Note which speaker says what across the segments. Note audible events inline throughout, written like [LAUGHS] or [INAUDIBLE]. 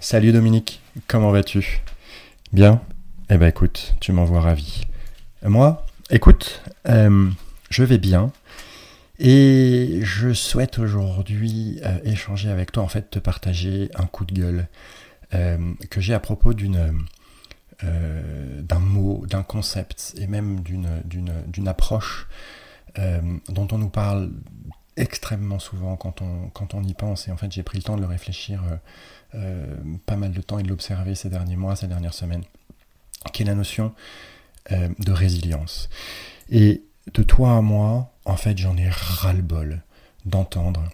Speaker 1: Salut Dominique, comment vas-tu? Bien? Eh ben écoute, tu m'envoies ravi. Moi, écoute, euh, je vais bien et je souhaite aujourd'hui euh, échanger avec toi, en fait, te partager un coup de gueule euh, que j'ai à propos d'une d'un mot, d'un concept et même d'une approche dont on nous parle extrêmement souvent quand on, quand on y pense. Et en fait, j'ai pris le temps de le réfléchir pas mal de temps et de l'observer ces derniers mois, ces dernières semaines, qui est la notion euh, de résilience. Et de toi à moi, en fait, j'en ai ras-le-bol d'entendre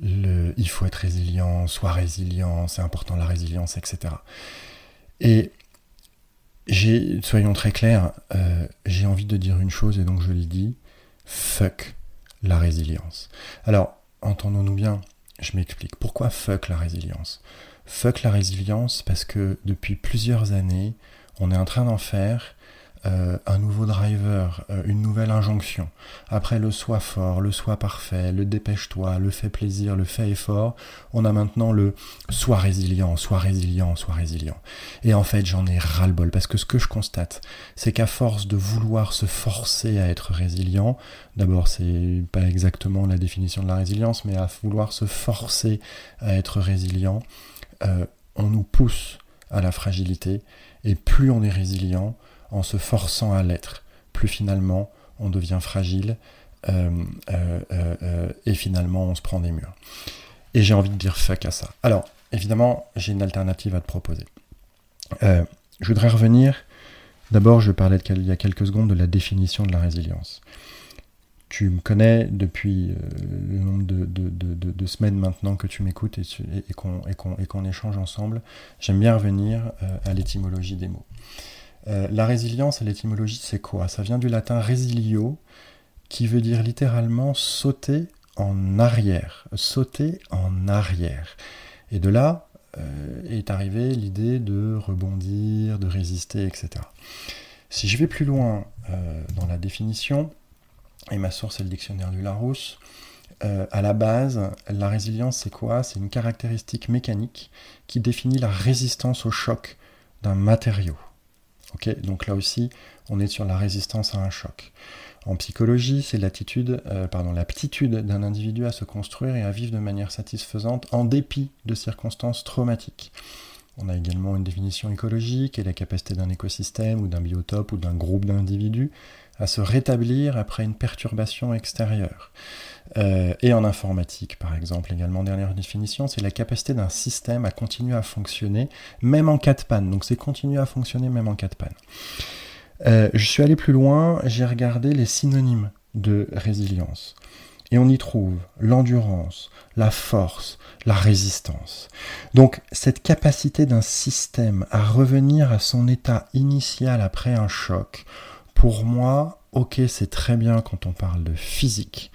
Speaker 1: le il faut être résilient, sois résilient, c'est important la résilience, etc. Et j'ai, soyons très clairs, euh, j'ai envie de dire une chose et donc je l'ai dit, fuck la résilience. Alors, entendons-nous bien, je m'explique. Pourquoi fuck la résilience? Fuck la résilience parce que depuis plusieurs années, on est en train d'en faire euh, un nouveau driver, euh, une nouvelle injonction. Après le soi fort, le soi parfait, le dépêche-toi, le fait plaisir, le fait effort, on a maintenant le sois résilient, sois résilient, sois résilient. Et en fait, j'en ai ras-le-bol parce que ce que je constate, c'est qu'à force de vouloir se forcer à être résilient, d'abord, c'est pas exactement la définition de la résilience, mais à vouloir se forcer à être résilient, euh, on nous pousse à la fragilité, et plus on est résilient en se forçant à l'être, plus finalement on devient fragile, euh, euh, et finalement on se prend des murs. Et j'ai envie de dire fuck à ça. Alors, évidemment, j'ai une alternative à te proposer. je voudrais revenir, d'abord je parlais il y a quelques secondes de la définition de la résilience tu me connais depuis euh, le nombre de, semaines maintenant que tu m'écoutes et, et, qu'on échange ensemble, j'aime bien revenir euh, à l'étymologie des mots. Euh, la résilience, l'étymologie, c'est quoi? Ça vient du latin resilio, qui veut dire littéralement sauter en arrière, sauter en arrière. Et de là est arrivée l'idée de rebondir, de résister, etc. Si je vais plus loin dans la définition, et ma source est le dictionnaire du Larousse. Euh, à la base, la résilience, c'est quoi? C'est une caractéristique mécanique qui définit la résistance au choc d'un matériau. Donc là aussi, on est sur la résistance à un choc. En psychologie, c'est l'attitude, euh, pardon, l'aptitude d'un individu à se construire et à vivre de manière satisfaisante en dépit de circonstances traumatiques. On a également une définition écologique et la capacité d'un écosystème ou d'un biotope ou d'un groupe d'individus à se rétablir après une perturbation extérieure. Euh, et en informatique, par exemple, également, dernière définition, c'est la capacité d'un système à continuer à fonctionner même en cas de panne. Donc c'est continuer à fonctionner même en cas de panne. Euh, je suis allé plus loin, j'ai regardé les synonymes de résilience. Et on y trouve l'endurance, la force, la résistance. Donc cette capacité d'un système à revenir à son état initial après un choc, pour moi, ok, c'est très bien quand on parle de physique.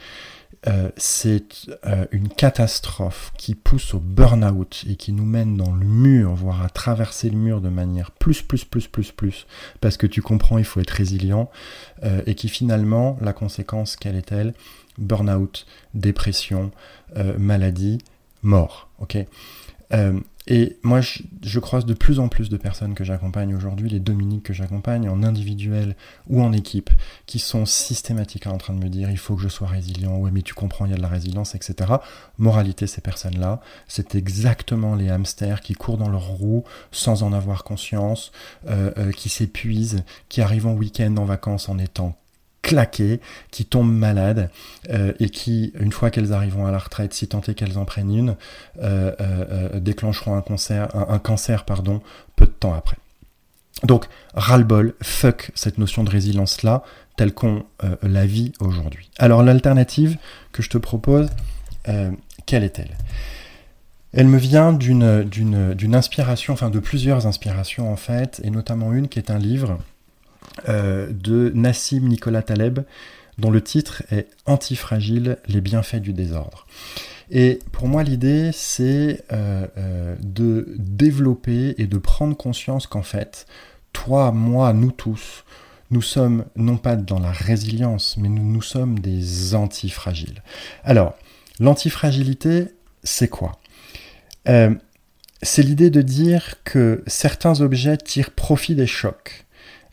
Speaker 1: Euh, c'est euh, une catastrophe qui pousse au burn-out et qui nous mène dans le mur, voire à traverser le mur de manière plus, plus, plus, plus, plus, parce que tu comprends, il faut être résilient, euh, et qui finalement, la conséquence, quelle est-elle? Burn-out, dépression, maladie, mort. ok? Et moi, je, croise de plus en plus de personnes que j'accompagne aujourd'hui, les Dominiques que j'accompagne en individuel ou en équipe, qui sont systématiquement en train de me dire il faut que je sois résilient, ouais mais tu comprends, il y a de la résilience, etc. Moralité, ces personnes-là, c'est exactement les hamsters qui courent dans leur roue sans en avoir conscience, euh, euh, qui s'épuisent, qui arrivent en week-end en vacances en étant claquées, qui tombent malades euh, et qui, une fois qu'elles arriveront à la retraite, si tant est qu'elles en prennent une, euh, euh, déclencheront un, cancer, un, cancer pardon, peu de temps après. Donc, ras-le-bol, fuck cette notion de résilience-là, telle qu'on la vit aujourd'hui. Alors, l'alternative que je te propose, quelle est-elle? Elle me vient d'une inspiration, enfin de plusieurs inspirations en fait, et notamment une qui est un livre de Nassim Nicolas Taleb, dont le titre est Antifragile, les bienfaits du désordre. Et pour moi, l'idée, c'est euh, euh, de développer et de prendre conscience qu'en fait, toi, moi, nous tous, nous sommes non pas dans la résilience, mais nous sommes des antifragiles. Alors, l'antifragilité, c'est quoi? C'est l'idée de dire que certains objets tirent profit des chocs.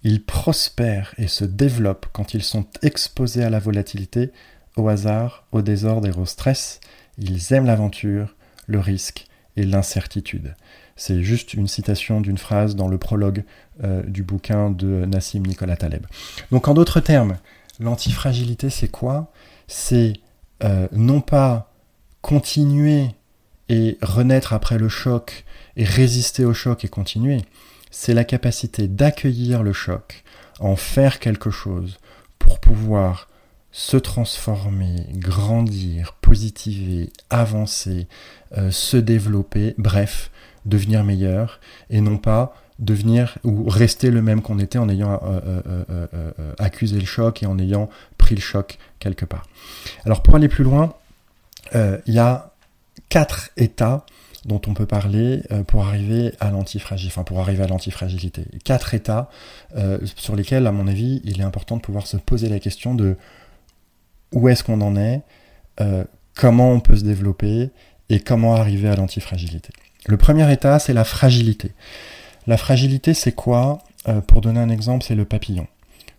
Speaker 1: Ils prospèrent et se développent quand ils sont exposés à la volatilité, au hasard, au désordre et au stress. Ils aiment l'aventure, le risque et l'incertitude. C'est juste une citation d'une phrase dans le prologue euh, du bouquin de Nassim Nicolas Taleb. Donc en d'autres termes, l'antifragilité c'est quoi? C'est euh, non pas continuer et renaître après le choc et résister au choc et continuer, c'est la capacité d'accueillir le choc, en faire quelque chose pour pouvoir se transformer, grandir, positiver, avancer, euh, se développer, bref, devenir meilleur, et non pas devenir ou rester le même qu'on était en ayant euh, euh, accusé le choc et en ayant pris le choc quelque part. Alors pour aller plus loin, il y a quatre états dont on peut parler euh, pour arriver à l'antifragilité, enfin pour arriver à l'antifragilité. Quatre états euh, sur lesquels, à mon avis, il est important de pouvoir se poser la question de où est-ce qu'on en est, euh, comment on peut se développer et comment arriver à l'antifragilité. Le premier état, c'est la fragilité. La fragilité, c'est quoi? Pour donner un exemple, c'est le papillon.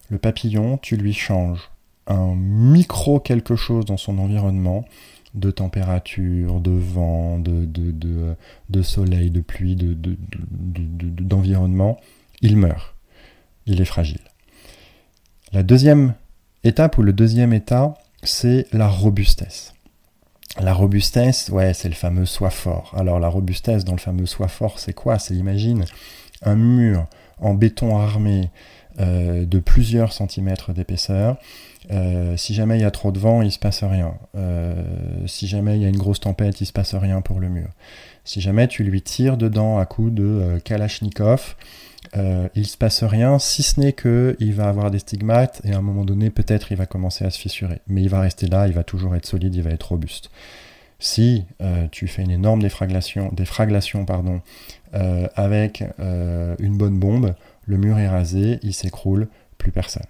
Speaker 1: Le papillon, tu lui changes un micro quelque chose dans son environnement, de température, de vent, de, soleil, de pluie, d'environnement, il meurt. Il est fragile. La deuxième étape ou le deuxième état, c'est la robustesse. La robustesse, ouais, c'est le fameux soi fort. Alors la robustesse dans le fameux soi fort, c'est quoi? C'est imagine un mur en béton armé euh, de plusieurs centimètres d'épaisseur euh, si jamais il y a trop de vent, il se passe rien. Euh, si jamais il y a une grosse tempête, il se passe rien pour le mur. Si jamais tu lui tires dedans à coup de euh, Kalachnikov, il se passe rien, si ce n'est que il va avoir des stigmates et à un moment donné, peut-être il va commencer à se fissurer. Mais il va rester là, il va toujours être solide, il va être robuste. Si tu fais une énorme défragulation, défragulation pardon, avec une bonne bombe, le mur est rasé, il s'écroule, plus personne.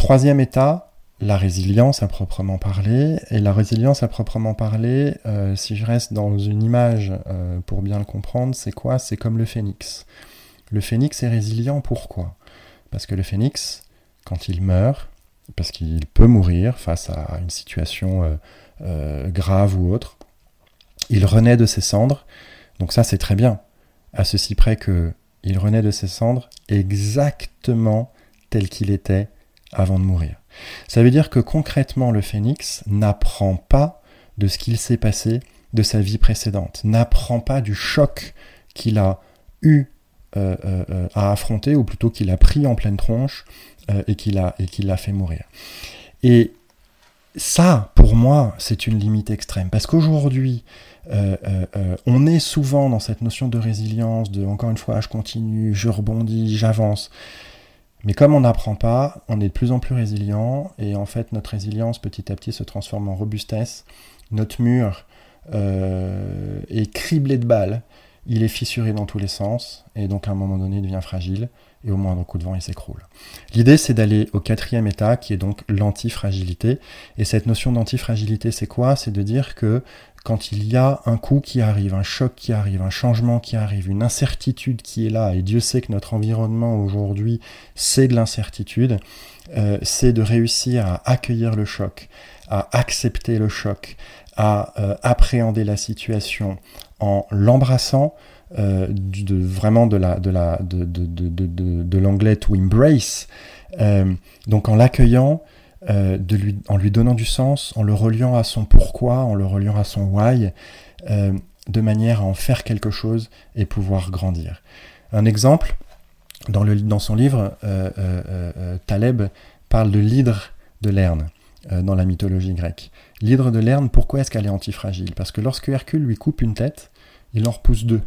Speaker 1: Troisième état, la résilience à proprement parler. Et la résilience à proprement parler, euh, si je reste dans une image euh, pour bien le comprendre, c'est quoi? C'est comme le phénix. Le phénix est résilient, pourquoi? Parce que le phénix, quand il meurt, parce qu'il peut mourir face à une situation euh, grave ou autre, il renaît de ses cendres. Donc ça, c'est très bien. À ceci près que il renaît de ses cendres exactement tel qu'il était avant de mourir. Ça veut dire que concrètement, le phénix n'apprend pas de ce qu'il s'est passé de sa vie précédente, n'apprend pas du choc qu'il a eu euh, euh, euh, à affronter, ou plutôt qu'il a pris en pleine tronche et qu'il a, fait mourir. Et ça, pour moi, c'est une limite extrême. Parce qu'aujourd'hui, on est souvent dans cette notion de résilience, de encore une fois, je continue, je rebondis, j'avance. Mais comme on n'apprend pas, on est de plus en plus résilient et en fait notre résilience petit à petit se transforme en robustesse. Notre mur euh, est criblé de balles, il est fissuré dans tous les sens et donc à un moment donné il devient fragile et au moindre coup de vent il s'écroule. L'idée c'est d'aller au quatrième état qui est donc l'antifragilité et cette notion d'antifragilité c'est quoi? C'est de dire que quand il y a un coup qui arrive, un choc qui arrive, un changement qui arrive, une incertitude qui est là, et Dieu sait que notre environnement aujourd'hui, c'est de l'incertitude, euh, c'est de réussir à accueillir le choc, à accepter le choc, à euh, appréhender la situation en l'embrassant, euh, de, vraiment de la de la de, de, de, l'anglais to embrace donc en l'accueillant euh, de lui, en lui donnant du sens, en le reliant à son pourquoi, en le reliant à son why, euh, de manière à en faire quelque chose et pouvoir grandir. Un exemple, dans, le, dans son livre, euh, Taleb parle de l'hydre de Lerne dans la mythologie grecque. L'hydre de Lerne, pourquoi est-ce qu'elle est antifragile? Parce que lorsque Hercule lui coupe une tête, il en repousse deux.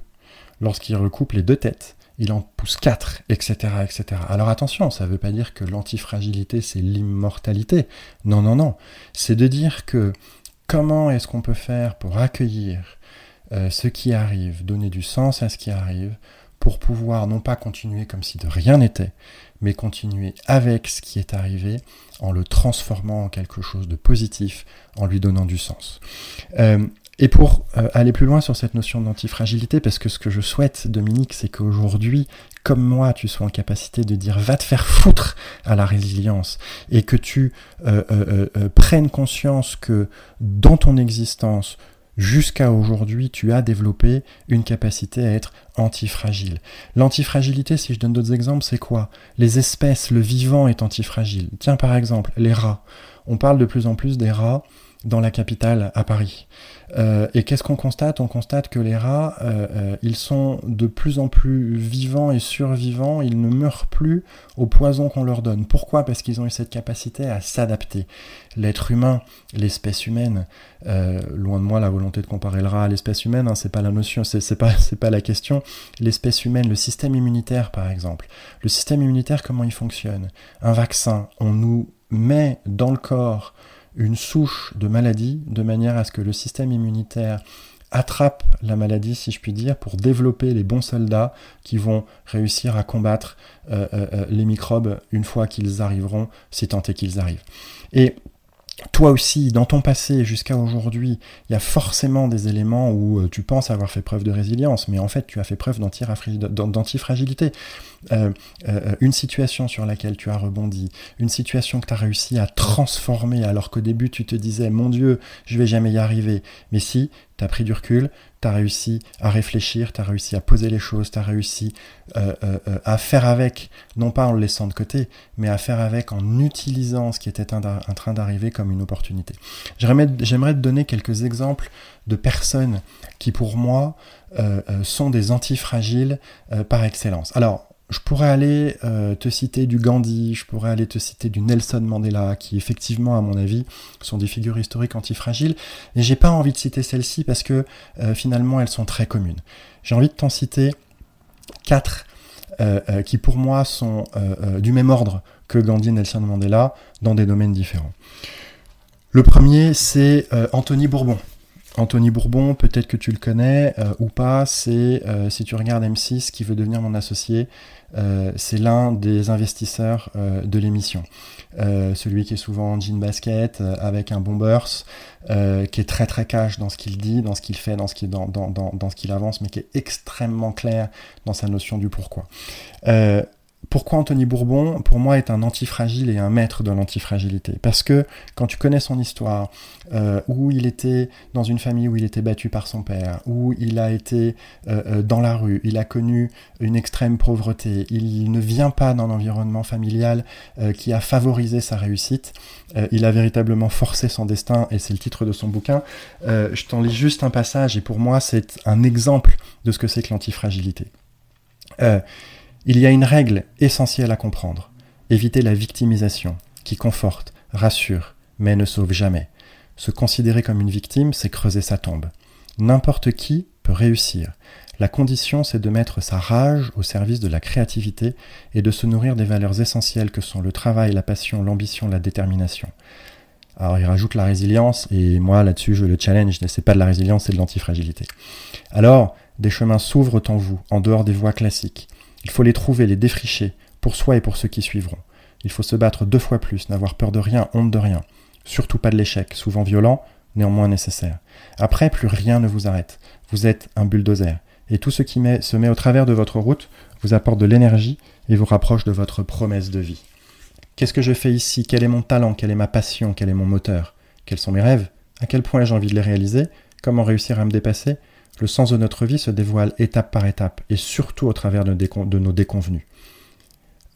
Speaker 1: Lorsqu'il recoupe les deux têtes, il en pousse quatre, etc., etc. Alors attention, ça ne veut pas dire que l'antifragilité, c'est l'immortalité. Non, non, non. C'est de dire que comment est-ce qu'on peut faire pour accueillir euh, ce qui arrive, donner du sens à ce qui arrive, pour pouvoir non pas continuer comme si de rien n'était, mais continuer avec ce qui est arrivé en le transformant en quelque chose de positif, en lui donnant du sens. Euh, Et pour euh, aller plus loin sur cette notion d'antifragilité, parce que ce que je souhaite, Dominique, c'est qu'aujourd'hui, comme moi, tu sois en capacité de dire va te faire foutre à la résilience et que tu euh, euh, prennes conscience que dans ton existence, jusqu'à aujourd'hui, tu as développé une capacité à être antifragile. L'antifragilité, si je donne d'autres exemples, c'est quoi? Les espèces, le vivant est antifragile. Tiens par exemple, les rats. On parle de plus en plus des rats dans la capitale, à Paris. Euh, et qu'est-ce qu'on constate? On constate que les rats, euh, euh, ils sont de plus en plus vivants et survivants, ils ne meurent plus au poison qu'on leur donne. Pourquoi? Parce qu'ils ont eu cette capacité à s'adapter. L'être humain, l'espèce humaine, loin de moi la volonté de comparer le rat à l'espèce humaine, hein, c'est pas la notion, c'est pas, [LAUGHS] pas la question. L'espèce humaine, le système immunitaire par exemple. Le système immunitaire, comment il fonctionne? Un vaccin, on nous met dans le corps une souche de maladie de manière à ce que le système immunitaire attrape la maladie, si je puis dire, pour développer les bons soldats qui vont réussir à combattre euh, euh, euh, les microbes une fois qu'ils arriveront, si tant est qu'ils arrivent. Toi aussi, dans ton passé jusqu'à aujourd'hui, il y a forcément des éléments où euh, tu penses avoir fait preuve de résilience, mais en fait tu as fait preuve d'antifragilité. Euh, euh, une situation sur laquelle tu as rebondi, une situation que tu as réussi à transformer alors qu'au début tu te disais mon Dieu, je vais jamais y arriver. Mais si, tu as pris du recul, tu réussi à réfléchir, tu as réussi à poser les choses, tu as réussi euh, euh, euh, à faire avec, non pas en le laissant de côté, mais à faire avec en utilisant ce qui était en train d'arriver comme une opportunité. J'aimerais te donner quelques exemples de personnes qui pour moi sont des antifragiles par excellence. Alors, je pourrais aller euh, te citer du Gandhi, je pourrais aller te citer du Nelson Mandela, qui effectivement, à mon avis, sont des figures historiques antifragiles. Et j'ai pas envie de citer celles-ci parce que euh, finalement, elles sont très communes. J'ai envie de t'en citer quatre euh, qui, pour moi, sont du même ordre que Gandhi et Nelson Mandela dans des domaines différents. Le premier, c'est Anthony Bourbon. Anthony Bourbon, peut-être que tu le connais ou pas, c'est si tu regardes M6 qui veut devenir mon associé, euh, c'est l'un des investisseurs euh, de l'émission. Euh, celui qui est souvent en jean basket, avec un bombers, qui est très très cash dans ce qu'il dit, dans ce qu'il fait, dans ce qu'il dans, dans, dans, ce qu'il avance, mais qui est extrêmement clair dans sa notion du pourquoi. Pourquoi Anthony Bourbon, pour moi, est un antifragile et un maître de l'antifragilité? Parce que quand tu connais son histoire, euh, où il était dans une famille où il était battu par son père, où il a été euh, euh, dans la rue, il a connu une extrême pauvreté, il ne vient pas d'un environnement familial qui a favorisé sa réussite, il a véritablement forcé son destin, et c'est le titre de son bouquin. je t'en lis juste un passage, et pour moi, c'est un exemple de ce que c'est que l'antifragilité. Il y a une règle essentielle à comprendre. Éviter la victimisation, qui conforte, rassure, mais ne sauve jamais. Se considérer comme une victime, c'est creuser sa tombe. N'importe qui peut réussir. La condition, c'est de mettre sa rage au service de la créativité et de se nourrir des valeurs essentielles que sont le travail, la passion, l'ambition, la détermination. Alors il rajoute la résilience, et moi là-dessus je le challenge, c'est pas de la résilience, c'est de l'antifragilité. Alors, des chemins s'ouvrent en vous, en dehors des voies classiques. Il faut les trouver, les défricher, pour soi et pour ceux qui suivront. Il faut se battre deux fois plus, n'avoir peur de rien, honte de rien. Surtout pas de l'échec, souvent violent, néanmoins nécessaire. Après, plus rien ne vous arrête. Vous êtes un bulldozer. Et tout ce qui se met au travers de votre route vous apporte de l'énergie et vous rapproche de votre promesse de vie. Qu'est-ce que je fais ici? Quel est mon talent? Quelle est ma passion? Quel est mon moteur? Quels sont mes rêves? À quel point j'ai envie de les réaliser? Comment réussir à me dépasser? Le sens de notre vie se dévoile étape par étape et surtout au travers de, nos déconvenus.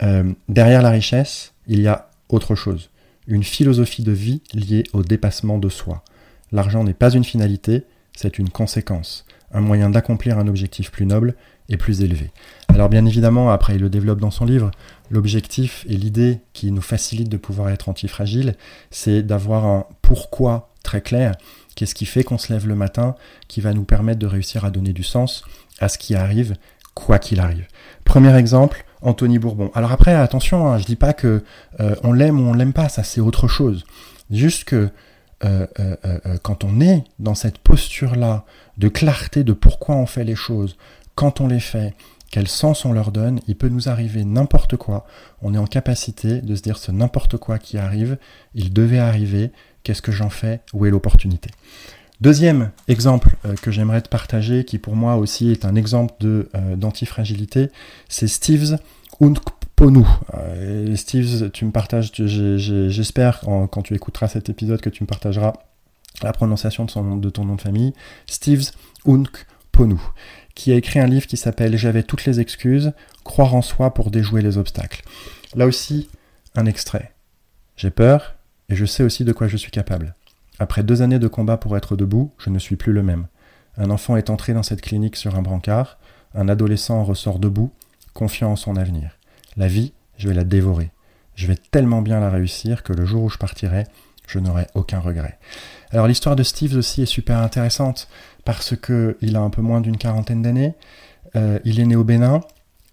Speaker 1: Euh, derrière la richesse, il y a autre chose, une philosophie de vie liée au dépassement de soi. L'argent n'est pas une finalité, c'est une conséquence, un moyen d'accomplir un objectif plus noble et plus élevé. Alors bien évidemment, après il le développe dans son livre, l'objectif et l'idée qui nous facilite de pouvoir être antifragile, c'est d'avoir un pourquoi très clair Qu'est-ce qui fait qu'on se lève le matin, qui va nous permettre de réussir à donner du sens à ce qui arrive, quoi qu'il arrive? Premier exemple, Anthony Bourbon. Alors après, attention, je hein, je dis pas que euh, on l'aime ou on l'aime pas, ça c'est autre chose. Juste que euh, euh, quand on est dans cette posture-là de clarté de pourquoi on fait les choses, quand on les fait, quel sens on leur donne, il peut nous arriver n'importe quoi. On est en capacité de se dire ce n'importe quoi qui arrive, il devait arriver, Qu'est-ce que j'en fais Où est l'opportunité Deuxième exemple que j'aimerais te partager, qui pour moi aussi est un exemple de d'antifragilité, c'est Steve's Unkponu. Steve, tu me partages, j'espère quand tu écouteras cet épisode que tu me partageras la prononciation de ton nom de famille, Steve's Unkponu, qui a écrit un livre qui s'appelle J'avais toutes les excuses, croire en soi pour déjouer les obstacles. Là aussi, un extrait. J'ai peur et je sais aussi de quoi je suis capable. Après deux années de combat pour être debout, je ne suis plus le même. Un enfant est entré dans cette clinique sur un brancard, un adolescent en ressort debout, confiant en son avenir. La vie, je vais la dévorer. Je vais tellement bien la réussir que le jour où je partirai, je n'aurai aucun regret. Alors l'histoire de Steve aussi est super intéressante parce que il a un peu moins d'une quarantaine d'années. Euh, il est né au Bénin,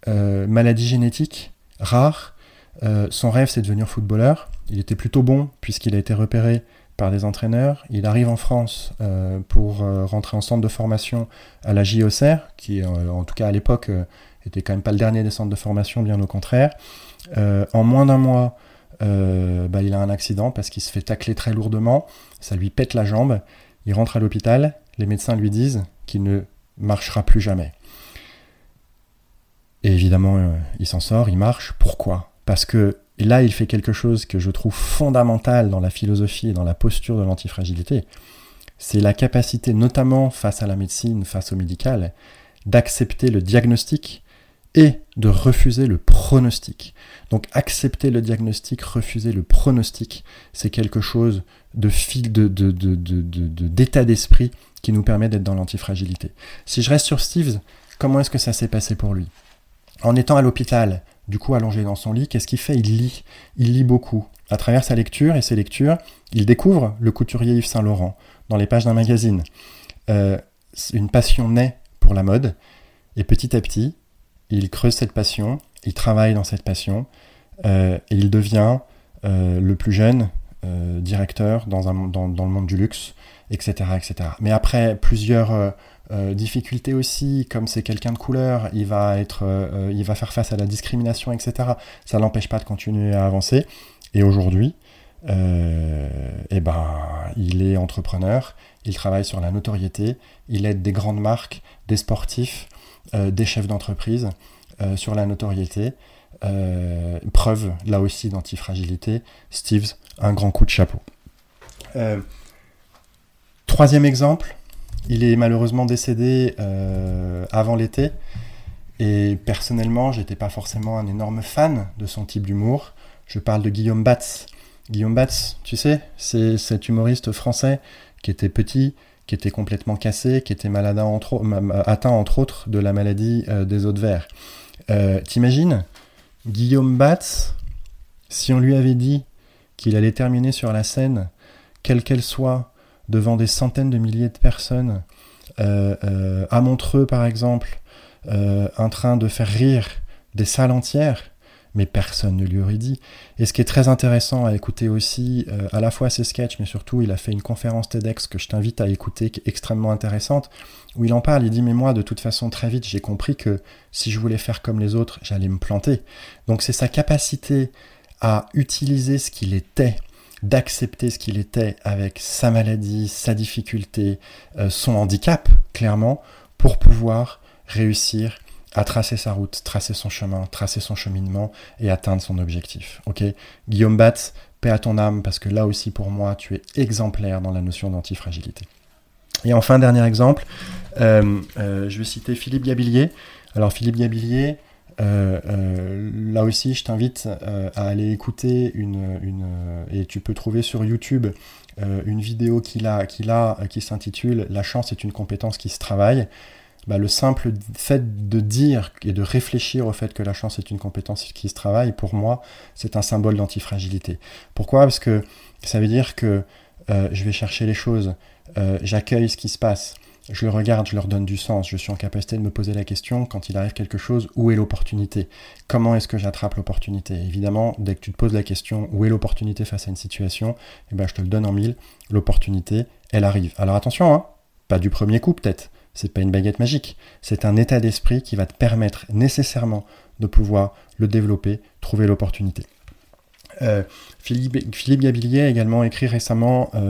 Speaker 1: euh, maladie génétique rare. Euh, son rêve c'est de devenir footballeur. Il était plutôt bon puisqu'il a été repéré par des entraîneurs. Il arrive en France pour rentrer en centre de formation à la JOCR, qui en tout cas à l'époque était quand même pas le dernier des centres de formation, bien au contraire. en moins d'un mois, euh, bah, il a un accident parce qu'il se fait tacler très lourdement, ça lui pète la jambe, il rentre à l'hôpital, les médecins lui disent qu'il ne marchera plus jamais. Et évidemment, euh, il s'en sort, il marche. Pourquoi? Parce que là, il fait quelque chose que je trouve fondamental dans la philosophie et dans la posture de l'antifragilité. C'est la capacité, notamment face à la médecine, face au médical, d'accepter le diagnostic et de refuser le pronostic. Donc accepter le diagnostic, refuser le pronostic, c'est quelque chose de fil de, d'état d'esprit qui nous permet d'être dans l'antifragilité. Si je reste sur Steve, comment est-ce que ça s'est passé pour lui? En étant à l'hôpital, du coup allongé dans son lit, qu'est-ce qu'il fait? Il lit. Il lit beaucoup. À travers sa lecture et ses lectures, il découvre le couturier Yves Saint Laurent dans les pages d'un magazine. Euh, une passion naît pour la mode, et petit à petit, il creuse cette passion, il travaille dans cette passion, euh, et il devient euh, le plus jeune directeur dans, dans, le monde du luxe, etc. etc. Mais après plusieurs difficultés aussi, comme c'est quelqu'un de couleur, il va, être, il va faire face à la discrimination, etc. Ça l'empêche pas de continuer à avancer. Et aujourd'hui, eh ben, il est entrepreneur, il travaille sur la notoriété, il aide des grandes marques, des sportifs, euh, des chefs d'entreprise euh, sur la notoriété. Euh, preuve là aussi d'antifragilité. Steve, un grand coup de chapeau. troisième exemple, il est malheureusement décédé avant l'été. Et personnellement, j'étais pas forcément un énorme fan de son type d'humour. Je parle de Guillaume Batz. Guillaume Batz, tu sais, c'est cet humoriste français qui était petit, qui était complètement cassé, qui était malade atteint entre autres de la maladie euh, des os de verre. Euh, t'imagines Guillaume Batz, si on lui avait dit qu'il allait terminer sur la scène, quelle qu'elle soit, devant des centaines de milliers de personnes, euh, à Montreux par exemple, en train de faire rire des salles entières, mais personne ne lui aurait dit. Et ce qui est très intéressant à écouter aussi, euh, à la fois ses sketchs, mais surtout il a fait une conférence TEDx que je t'invite à écouter, qui est extrêmement intéressante, où il en parle, il dit mais moi de toute façon très vite j'ai compris que si je voulais faire comme les autres, j'allais me planter. Donc c'est sa capacité à utiliser ce qu'il était, d'accepter ce qu'il était avec sa maladie, sa difficulté, euh, son handicap, clairement, pour pouvoir réussir à tracer sa route, tracer son chemin, tracer son cheminement et atteindre son objectif. Ok? Guillaume Batz, paix à ton âme, parce que là aussi pour moi, tu es exemplaire dans la notion d'antifragilité. Et enfin, dernier exemple, euh, euh, je vais citer Philippe Gabillier. Alors Philippe Gabillier, euh, là aussi, je t'invite à aller écouter une, une, et tu peux trouver sur YouTube une vidéo qui s'intitule La chance est une compétence qui se travaille. Bah, le simple fait de dire et de réfléchir au fait que la chance est une compétence qui se travaille, pour moi, c'est un symbole d'antifragilité. Pourquoi? Parce que ça veut dire que euh, je vais chercher les choses, euh, j'accueille ce qui se passe, je le regarde, je leur donne du sens, je suis en capacité de me poser la question quand il arrive quelque chose, où est l'opportunité? Comment est-ce que j'attrape l'opportunité? Évidemment, dès que tu te poses la question, où est l'opportunité face à une situation, eh ben, je te le donne en mille, l'opportunité, elle arrive. Alors attention, hein, pas du premier coup peut-être, c'est pas une baguette magique, c'est un état d'esprit qui va te permettre nécessairement de pouvoir le développer, trouver l'opportunité. Philippe, Philippe, Gabillier a également écrit récemment un,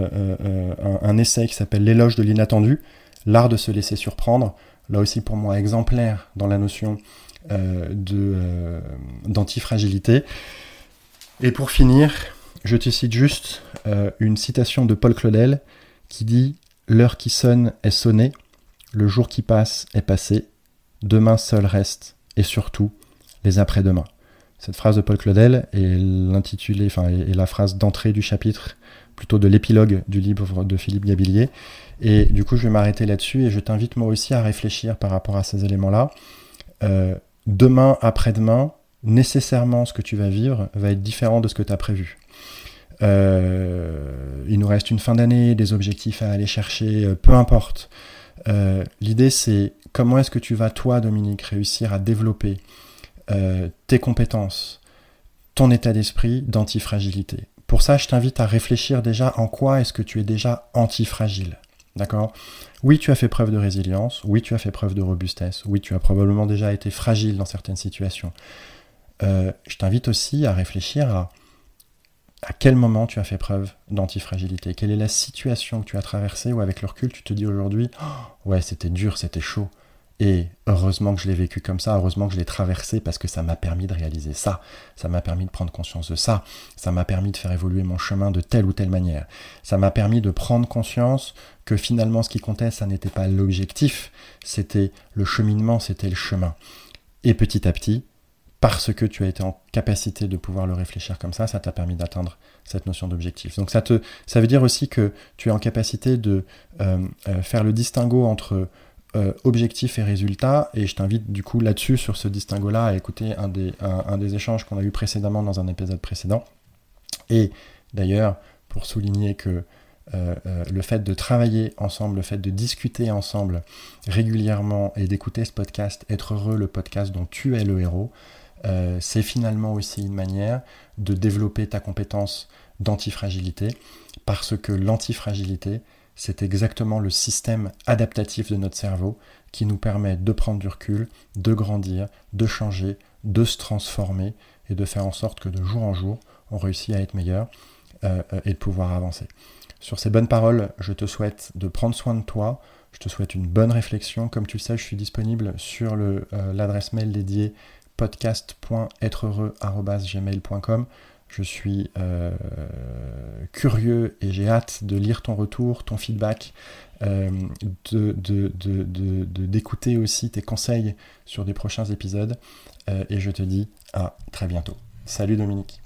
Speaker 1: un, essai qui s'appelle L'éloge de l'inattendu, l'art de se laisser surprendre, là aussi pour moi exemplaire dans la notion d'antifragilité. Et pour finir, je te cite juste une citation de Paul Claudel qui dit L'heure qui sonne est sonnée, le jour qui passe est passé, demain seul reste, et surtout les après-demain. Cette phrase de Paul Claudel est l'intitulé, enfin, est la phrase d'entrée du chapitre, plutôt de l'épilogue du livre de Philippe Gabillier. Et du coup, je vais m'arrêter là-dessus et je t'invite moi aussi à réfléchir par rapport à ces éléments-là. Euh, demain, après-demain, nécessairement, ce que tu vas vivre va être différent de ce que tu as prévu. Euh, il nous reste une fin d'année, des objectifs à aller chercher, euh, peu importe. L'idée, c'est comment est-ce que tu vas, toi, Dominique, réussir à développer euh, tes compétences, ton état d'esprit d'antifragilité. Pour ça, je t'invite à réfléchir déjà en quoi est-ce que tu es déjà antifragile. D'accord? Oui, tu as fait preuve de résilience, oui, tu as fait preuve de robustesse, oui, tu as probablement déjà été fragile dans certaines situations. Euh, je t'invite aussi à réfléchir à à quel moment tu as fait preuve d'antifragilité Quelle est la situation que tu as traversée ou avec le recul tu te dis aujourd'hui oh, ouais c'était dur, c'était chaud, et heureusement que je l'ai vécu comme ça, heureusement que je l'ai traversé parce que ça m'a permis de réaliser ça, ça m'a permis de prendre conscience de ça, ça m'a permis de faire évoluer mon chemin de telle ou telle manière, ça m'a permis de prendre conscience que finalement ce qui comptait, ça n'était pas l'objectif, c'était le cheminement, c'était le chemin. Et petit à petit, parce que tu as été en capacité de pouvoir le réfléchir comme ça, ça t'a permis d'atteindre cette notion d'objectif. Donc ça, te, ça veut dire aussi que tu es en capacité de euh, euh, faire le distinguo entre euh, objectif et résultat. Et je t'invite du coup là-dessus, sur ce distinguo-là, à écouter un des, échanges qu'on a eu précédemment dans un épisode précédent. Et d'ailleurs, pour souligner que euh, euh, le fait de travailler ensemble, le fait de discuter ensemble régulièrement et d'écouter ce podcast, être heureux, le podcast dont tu es le héros, c'est finalement aussi une manière de développer ta compétence d'antifragilité, parce que l'antifragilité, c'est exactement le système adaptatif de notre cerveau qui nous permet de prendre du recul, de grandir, de changer, de se transformer et de faire en sorte que de jour en jour, on réussit à être meilleur euh, euh, et de pouvoir avancer. Sur ces bonnes paroles, je te souhaite de prendre soin de toi, je te souhaite une bonne réflexion. Comme tu le sais, je suis disponible sur euh, l'adresse mail dédiée podcast.êtreheureux.gmail.com. Je suis euh, curieux et j'ai hâte de lire ton retour, ton feedback, euh, d'écouter aussi tes conseils sur des prochains épisodes. Euh, et je te dis à très bientôt. Salut Dominique.